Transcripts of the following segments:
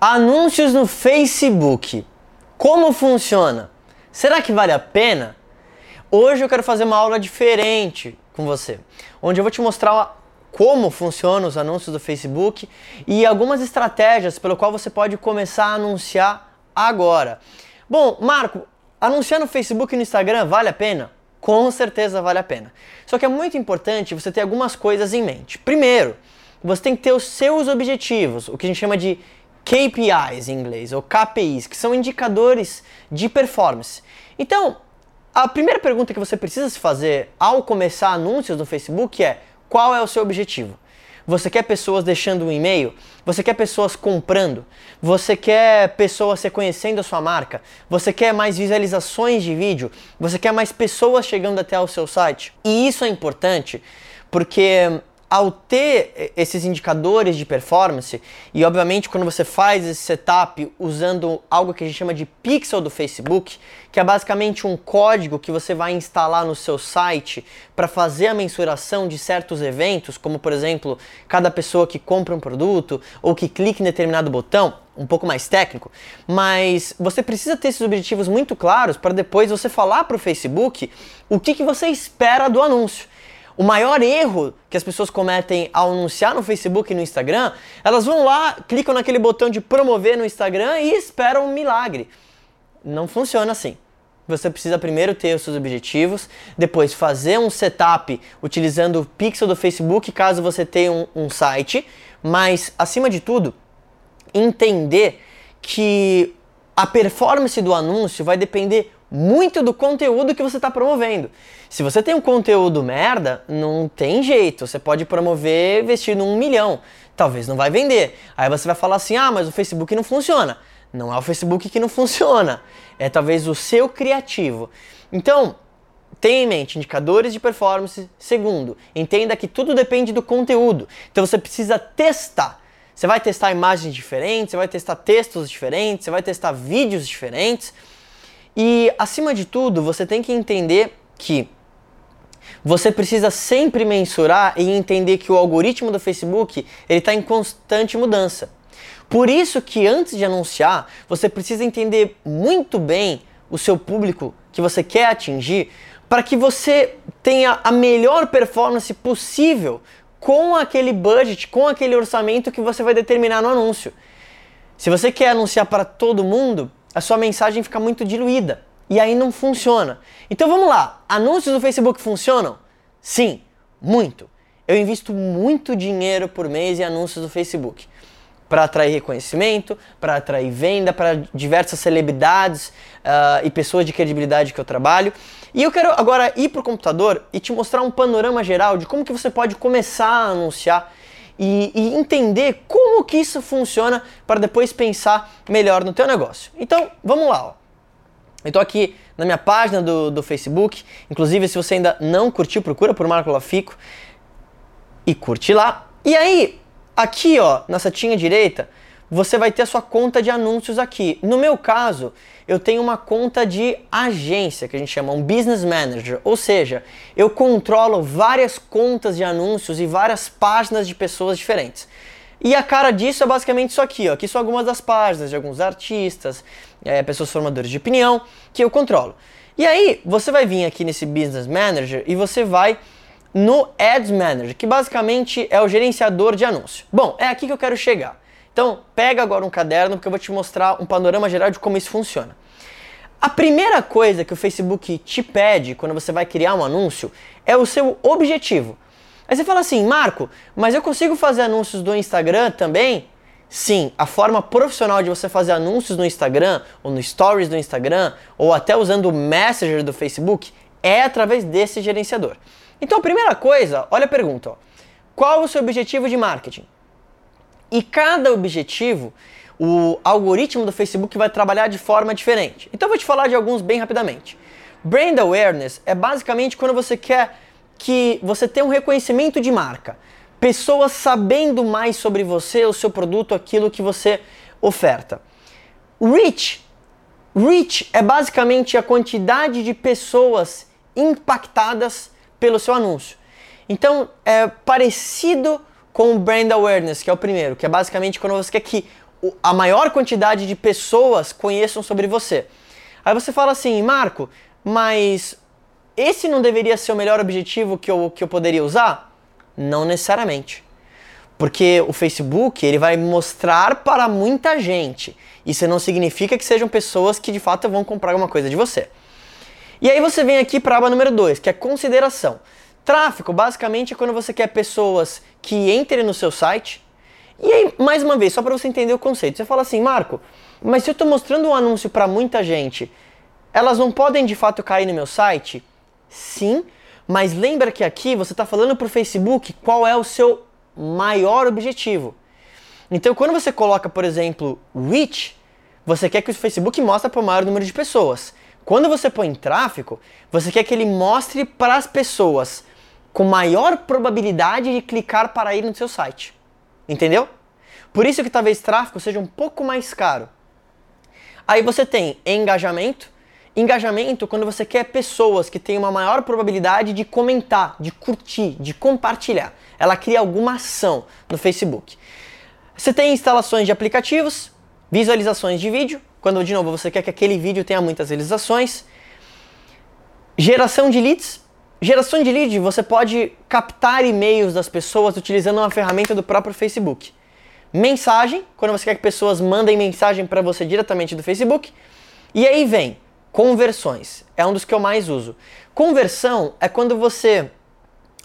Anúncios no Facebook. Como funciona? Será que vale a pena? Hoje eu quero fazer uma aula diferente com você, onde eu vou te mostrar como funcionam os anúncios do Facebook e algumas estratégias pelo qual você pode começar a anunciar agora. Bom, Marco, anunciar no Facebook e no Instagram vale a pena? Com certeza vale a pena. Só que é muito importante você ter algumas coisas em mente. Primeiro, você tem que ter os seus objetivos, o que a gente chama de KPIs em inglês, ou KPIs, que são indicadores de performance. Então, a primeira pergunta que você precisa se fazer ao começar anúncios no Facebook é: qual é o seu objetivo? Você quer pessoas deixando um e-mail? Você quer pessoas comprando? Você quer pessoas reconhecendo a sua marca? Você quer mais visualizações de vídeo? Você quer mais pessoas chegando até o seu site? E isso é importante porque ao ter esses indicadores de performance, e obviamente quando você faz esse setup usando algo que a gente chama de pixel do Facebook, que é basicamente um código que você vai instalar no seu site para fazer a mensuração de certos eventos, como por exemplo, cada pessoa que compra um produto ou que clica em determinado botão, um pouco mais técnico, mas você precisa ter esses objetivos muito claros para depois você falar para o Facebook o que, que você espera do anúncio. O maior erro que as pessoas cometem ao anunciar no Facebook e no Instagram, elas vão lá, clicam naquele botão de promover no Instagram e esperam um milagre. Não funciona assim. Você precisa primeiro ter os seus objetivos, depois fazer um setup utilizando o pixel do Facebook caso você tenha um, um site, mas acima de tudo, entender que a performance do anúncio vai depender muito do conteúdo que você está promovendo. Se você tem um conteúdo merda, não tem jeito. Você pode promover vestindo um milhão. Talvez não vai vender. Aí você vai falar assim: ah, mas o Facebook não funciona. Não é o Facebook que não funciona. É talvez o seu criativo. Então, tenha em mente indicadores de performance. Segundo, entenda que tudo depende do conteúdo. Então você precisa testar. Você vai testar imagens diferentes, você vai testar textos diferentes, você vai testar vídeos diferentes. E acima de tudo, você tem que entender que você precisa sempre mensurar e entender que o algoritmo do Facebook ele está em constante mudança. Por isso que antes de anunciar, você precisa entender muito bem o seu público que você quer atingir para que você tenha a melhor performance possível com aquele budget, com aquele orçamento que você vai determinar no anúncio. Se você quer anunciar para todo mundo, a sua mensagem fica muito diluída e aí não funciona. Então vamos lá, anúncios do Facebook funcionam? Sim, muito. Eu invisto muito dinheiro por mês em anúncios do Facebook para atrair reconhecimento, para atrair venda, para diversas celebridades uh, e pessoas de credibilidade que eu trabalho. E eu quero agora ir para o computador e te mostrar um panorama geral de como que você pode começar a anunciar e, e, entender como que isso funciona para depois pensar melhor no teu negócio. Então, vamos lá. Ó. Eu estou aqui na minha página do, do Facebook. Inclusive, se você ainda não curtiu, procura por Marco Lafico e curte lá. E aí, aqui ó, na setinha direita, você vai ter a sua conta de anúncios aqui. No meu caso, eu tenho uma conta de agência, que a gente chama um business manager, ou seja, eu controlo várias contas de anúncios e várias páginas de pessoas diferentes. E a cara disso é basicamente isso aqui, ó. Aqui são algumas das páginas de alguns artistas, é, pessoas formadoras de opinião, que eu controlo. E aí, você vai vir aqui nesse Business Manager e você vai no Ads Manager, que basicamente é o gerenciador de anúncio. Bom, é aqui que eu quero chegar. Então, pega agora um caderno porque eu vou te mostrar um panorama geral de como isso funciona. A primeira coisa que o Facebook te pede quando você vai criar um anúncio é o seu objetivo. Aí você fala assim, Marco, mas eu consigo fazer anúncios do Instagram também? Sim, a forma profissional de você fazer anúncios no Instagram, ou no Stories do Instagram, ou até usando o Messenger do Facebook, é através desse gerenciador. Então, a primeira coisa, olha a pergunta: ó. qual o seu objetivo de marketing? E cada objetivo, o algoritmo do Facebook vai trabalhar de forma diferente. Então eu vou te falar de alguns bem rapidamente. Brand awareness é basicamente quando você quer que você tenha um reconhecimento de marca. Pessoas sabendo mais sobre você, o seu produto, aquilo que você oferta. Reach. Reach é basicamente a quantidade de pessoas impactadas pelo seu anúncio. Então, é parecido com o brand awareness, que é o primeiro, que é basicamente quando você quer que a maior quantidade de pessoas conheçam sobre você. Aí você fala assim, Marco, mas esse não deveria ser o melhor objetivo que eu, que eu poderia usar? Não necessariamente. Porque o Facebook ele vai mostrar para muita gente. Isso não significa que sejam pessoas que de fato vão comprar alguma coisa de você. E aí você vem aqui para a aba número 2, que é consideração. Tráfego, basicamente, é quando você quer pessoas que entrem no seu site. E aí, mais uma vez, só para você entender o conceito, você fala assim, Marco, mas se eu estou mostrando um anúncio para muita gente, elas não podem de fato cair no meu site? Sim, mas lembra que aqui você está falando para o Facebook qual é o seu maior objetivo. Então, quando você coloca, por exemplo, reach, você quer que o Facebook mostre para o maior número de pessoas. Quando você põe tráfego, você quer que ele mostre para as pessoas com maior probabilidade de clicar para ir no seu site. Entendeu? Por isso que talvez tráfego seja um pouco mais caro. Aí você tem engajamento. Engajamento quando você quer pessoas que têm uma maior probabilidade de comentar, de curtir, de compartilhar. Ela cria alguma ação no Facebook. Você tem instalações de aplicativos, visualizações de vídeo, quando de novo você quer que aquele vídeo tenha muitas visualizações. Geração de leads. Geração de lead, você pode captar e-mails das pessoas utilizando uma ferramenta do próprio Facebook. Mensagem, quando você quer que pessoas mandem mensagem para você diretamente do Facebook. E aí vem conversões, é um dos que eu mais uso. Conversão é quando você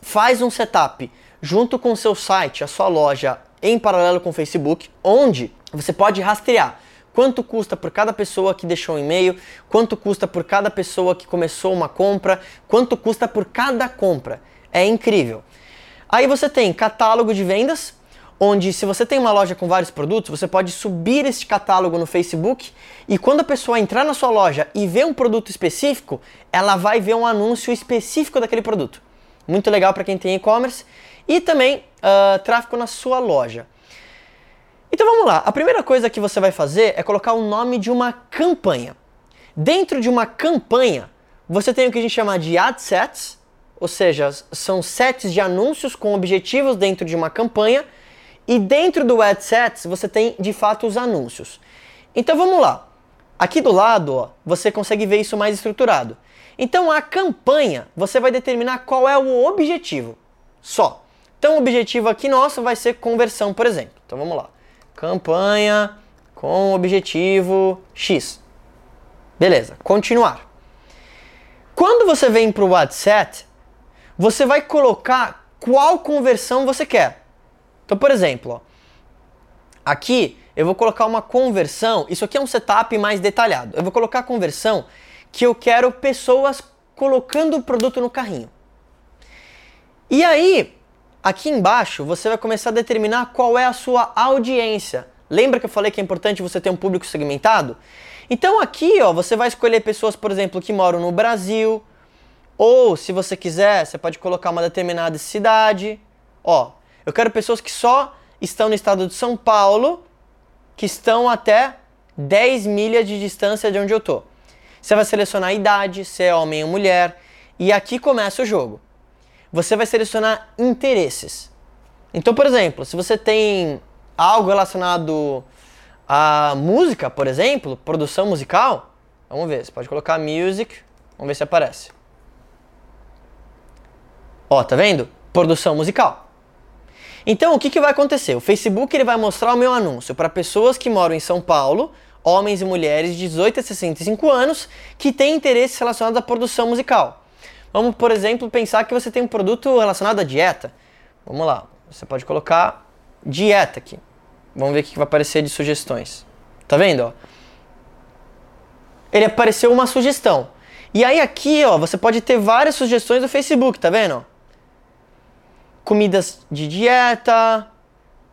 faz um setup junto com o seu site, a sua loja, em paralelo com o Facebook, onde você pode rastrear quanto custa por cada pessoa que deixou um e-mail, quanto custa por cada pessoa que começou uma compra, quanto custa por cada compra. É incrível. Aí você tem catálogo de vendas, onde se você tem uma loja com vários produtos, você pode subir esse catálogo no Facebook e quando a pessoa entrar na sua loja e ver um produto específico, ela vai ver um anúncio específico daquele produto. Muito legal para quem tem e-commerce e também uh, tráfego na sua loja. Então vamos lá, a primeira coisa que você vai fazer é colocar o nome de uma campanha. Dentro de uma campanha, você tem o que a gente chama de ad sets, ou seja, são sets de anúncios com objetivos dentro de uma campanha, e dentro do ad sets você tem de fato os anúncios. Então vamos lá. Aqui do lado, ó, você consegue ver isso mais estruturado. Então a campanha, você vai determinar qual é o objetivo. Só. Então, o objetivo aqui nosso vai ser conversão, por exemplo. Então, vamos lá. Campanha com objetivo X. Beleza, continuar. Quando você vem para o WhatsApp, você vai colocar qual conversão você quer. Então, por exemplo, ó, aqui eu vou colocar uma conversão. Isso aqui é um setup mais detalhado. Eu vou colocar a conversão que eu quero pessoas colocando o produto no carrinho. E aí, Aqui embaixo você vai começar a determinar qual é a sua audiência. Lembra que eu falei que é importante você ter um público segmentado? Então aqui ó, você vai escolher pessoas, por exemplo, que moram no Brasil, ou se você quiser, você pode colocar uma determinada cidade. Ó, eu quero pessoas que só estão no estado de São Paulo, que estão até 10 milhas de distância de onde eu tô. Você vai selecionar a idade, se é homem ou mulher, e aqui começa o jogo você vai selecionar interesses. Então, por exemplo, se você tem algo relacionado à música, por exemplo, produção musical, vamos ver, você pode colocar music, vamos ver se aparece. Ó, tá vendo? Produção musical. Então, o que, que vai acontecer? O Facebook ele vai mostrar o meu anúncio para pessoas que moram em São Paulo, homens e mulheres de 18 a 65 anos, que têm interesses relacionados à produção musical. Vamos, por exemplo, pensar que você tem um produto relacionado à dieta. Vamos lá, você pode colocar dieta aqui. Vamos ver o que vai aparecer de sugestões. Tá vendo? Ó? Ele apareceu uma sugestão. E aí aqui, ó, você pode ter várias sugestões do Facebook, tá vendo? Comidas de dieta,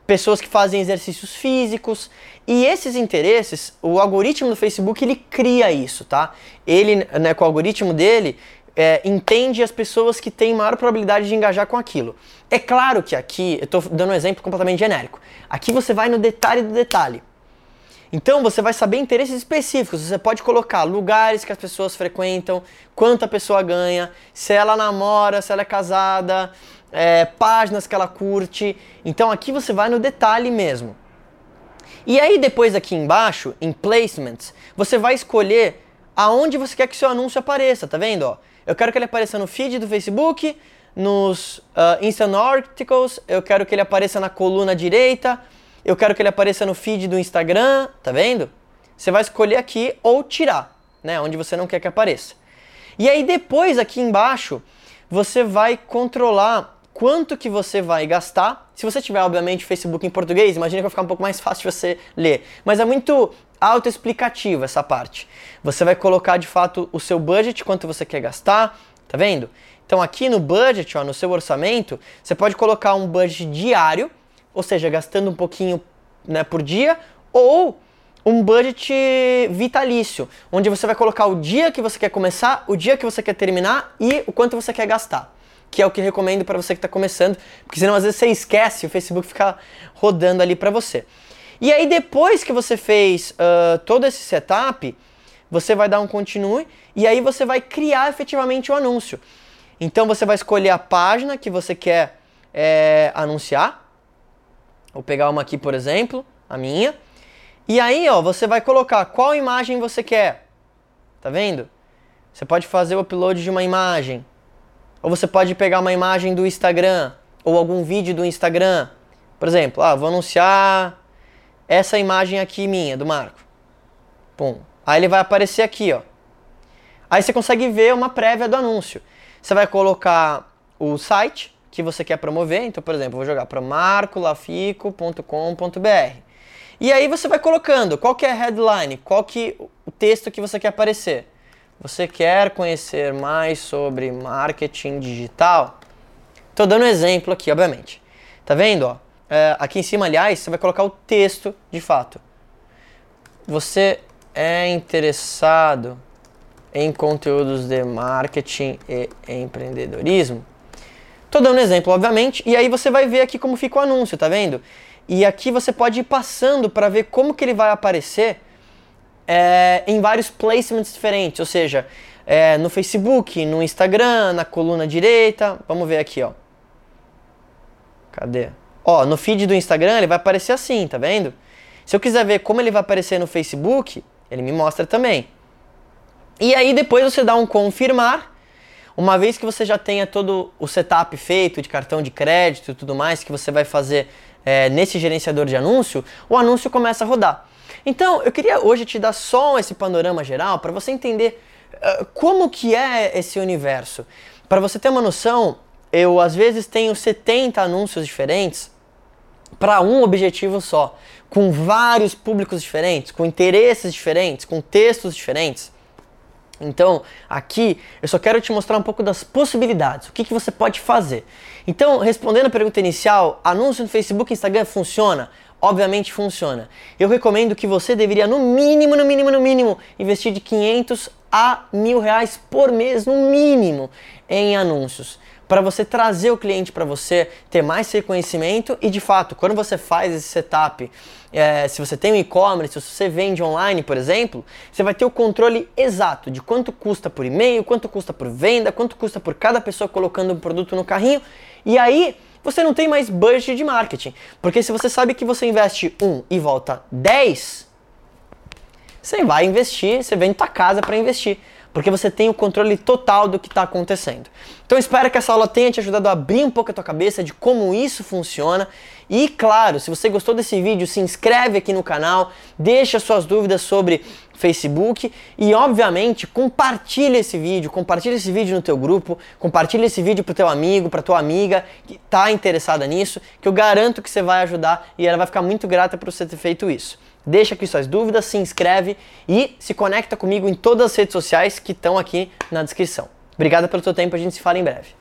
pessoas que fazem exercícios físicos. E esses interesses, o algoritmo do Facebook, ele cria isso, tá? Ele, né, com o algoritmo dele, é, entende as pessoas que têm maior probabilidade de engajar com aquilo. É claro que aqui, eu estou dando um exemplo completamente genérico. Aqui você vai no detalhe do detalhe. Então você vai saber interesses específicos. Você pode colocar lugares que as pessoas frequentam, quanto a pessoa ganha, se ela namora, se ela é casada, é, páginas que ela curte. Então aqui você vai no detalhe mesmo. E aí depois aqui embaixo, em placements, você vai escolher aonde você quer que seu anúncio apareça, tá vendo? Ó, eu quero que ele apareça no feed do Facebook, nos uh, Instant Articles, eu quero que ele apareça na coluna direita, eu quero que ele apareça no feed do Instagram, tá vendo? Você vai escolher aqui ou tirar, né, onde você não quer que apareça. E aí depois aqui embaixo, você vai controlar quanto que você vai gastar. Se você tiver, obviamente, Facebook em português, imagina que vai ficar um pouco mais fácil de você ler. Mas é muito autoexplicativo essa parte. Você vai colocar de fato o seu budget, quanto você quer gastar, tá vendo? Então aqui no budget, ó, no seu orçamento, você pode colocar um budget diário, ou seja, gastando um pouquinho né, por dia, ou um budget vitalício, onde você vai colocar o dia que você quer começar, o dia que você quer terminar e o quanto você quer gastar que é o que recomendo para você que está começando, porque senão às vezes você esquece, o Facebook fica rodando ali para você. E aí depois que você fez uh, todo esse setup, você vai dar um continue e aí você vai criar efetivamente o anúncio. Então você vai escolher a página que você quer é, anunciar. Vou pegar uma aqui, por exemplo, a minha. E aí, ó, você vai colocar qual imagem você quer. Tá vendo? Você pode fazer o upload de uma imagem. Ou você pode pegar uma imagem do Instagram ou algum vídeo do Instagram. Por exemplo, ah, vou anunciar essa imagem aqui minha, do Marco. Pum. Aí ele vai aparecer aqui, ó. Aí você consegue ver uma prévia do anúncio. Você vai colocar o site que você quer promover. Então, por exemplo, vou jogar para marcolafico.com.br. E aí você vai colocando qual que é a headline, qual que o texto que você quer aparecer. Você quer conhecer mais sobre marketing digital? Estou dando um exemplo aqui, obviamente. Tá vendo? Ó? É, aqui em cima, aliás, você vai colocar o texto de fato. Você é interessado em conteúdos de marketing e empreendedorismo? Estou dando um exemplo, obviamente, e aí você vai ver aqui como fica o anúncio, tá vendo? E aqui você pode ir passando para ver como que ele vai aparecer é, em vários placements diferentes, ou seja, é, no Facebook, no Instagram, na coluna direita. Vamos ver aqui, ó. Cadê? Ó, no feed do Instagram ele vai aparecer assim, tá vendo? Se eu quiser ver como ele vai aparecer no Facebook, ele me mostra também. E aí depois você dá um confirmar. Uma vez que você já tenha todo o setup feito de cartão de crédito e tudo mais que você vai fazer é, nesse gerenciador de anúncio, o anúncio começa a rodar. Então, eu queria hoje te dar só esse panorama geral para você entender uh, como que é esse universo. Para você ter uma noção, eu às vezes tenho 70 anúncios diferentes para um objetivo só, com vários públicos diferentes, com interesses diferentes, com textos diferentes. Então, aqui eu só quero te mostrar um pouco das possibilidades, o que, que você pode fazer. Então, respondendo a pergunta inicial, anúncio no Facebook e Instagram funciona? obviamente funciona. Eu recomendo que você deveria, no mínimo, no mínimo, no mínimo, investir de 500 a mil reais por mês, no mínimo, em anúncios. Para você trazer o cliente para você, ter mais reconhecimento e de fato, quando você faz esse setup, é, se você tem um e-commerce, se você vende online, por exemplo, você vai ter o controle exato de quanto custa por e-mail, quanto custa por venda, quanto custa por cada pessoa colocando um produto no carrinho. E aí você não tem mais budget de marketing. Porque se você sabe que você investe um e volta 10, você vai investir, você vem tua casa para investir. Porque você tem o controle total do que está acontecendo. Então espero que essa aula tenha te ajudado a abrir um pouco a tua cabeça de como isso funciona e claro, se você gostou desse vídeo, se inscreve aqui no canal, deixa suas dúvidas sobre Facebook e obviamente compartilha esse vídeo, compartilha esse vídeo no teu grupo, compartilha esse vídeo pro teu amigo, pra tua amiga que está interessada nisso, que eu garanto que você vai ajudar e ela vai ficar muito grata por você ter feito isso. Deixa aqui suas dúvidas, se inscreve e se conecta comigo em todas as redes sociais que estão aqui na descrição. Obrigado pelo teu tempo, a gente se fala em breve.